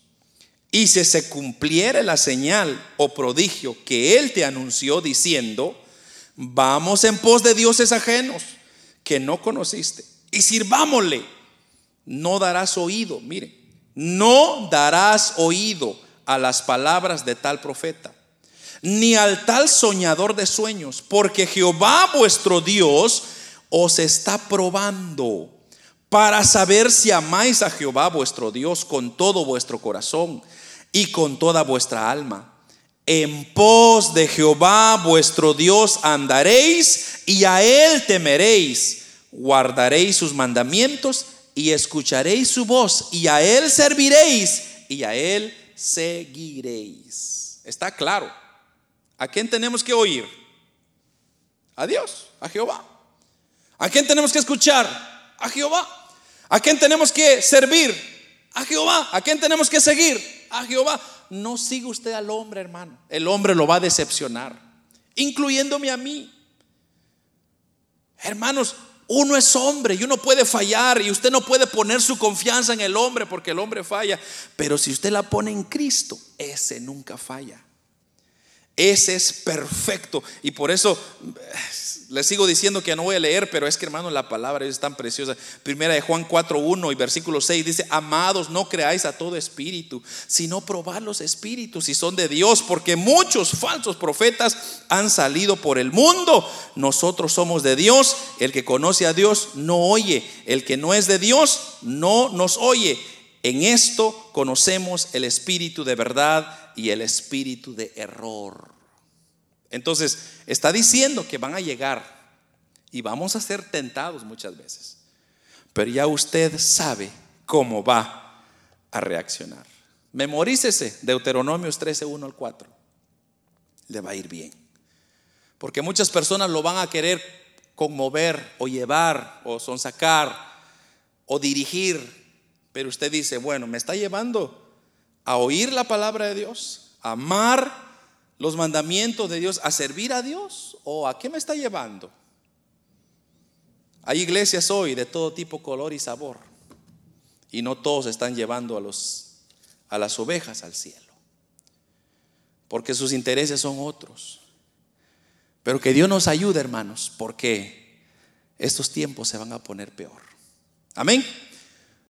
y si se cumpliere la señal o prodigio que él te anunció diciendo, vamos en pos de dioses ajenos que no conociste. Y sirvámosle, no darás oído, mire, no darás oído a las palabras de tal profeta, ni al tal soñador de sueños, porque Jehová vuestro Dios os está probando para saber si amáis a Jehová vuestro Dios con todo vuestro corazón y con toda vuestra alma. En pos de Jehová vuestro Dios andaréis y a él temeréis. Guardaréis sus mandamientos y escucharéis su voz y a él serviréis y a él seguiréis. Está claro. ¿A quién tenemos que oír? A Dios, a Jehová. ¿A quién tenemos que escuchar? A Jehová. ¿A quién tenemos que servir? A Jehová. ¿A quién tenemos que seguir? A Jehová. No siga usted al hombre, hermano. El hombre lo va a decepcionar, incluyéndome a mí. Hermanos, uno es hombre y uno puede fallar y usted no puede poner su confianza en el hombre porque el hombre falla. Pero si usted la pone en Cristo, ese nunca falla. Ese es perfecto. Y por eso les sigo diciendo que no voy a leer, pero es que hermano la palabra es tan preciosa. Primera de Juan 4.1 y versículo 6 dice, amados, no creáis a todo espíritu, sino probad los espíritus si son de Dios, porque muchos falsos profetas han salido por el mundo. Nosotros somos de Dios, el que conoce a Dios no oye, el que no es de Dios no nos oye. En esto conocemos el espíritu de verdad y el espíritu de error. Entonces, está diciendo que van a llegar y vamos a ser tentados muchas veces. Pero ya usted sabe cómo va a reaccionar. Memorícese Deuteronomios 13, 1 al 4. Le va a ir bien. Porque muchas personas lo van a querer conmover o llevar o sonsacar o dirigir. Pero usted dice, bueno, me está llevando a oír la palabra de Dios, a amar los mandamientos de Dios a servir a Dios o a qué me está llevando? Hay iglesias hoy de todo tipo, color y sabor. Y no todos están llevando a, a las ovejas al cielo. Porque sus intereses son otros. Pero que Dios nos ayude, hermanos, porque estos tiempos se van a poner peor. Amén.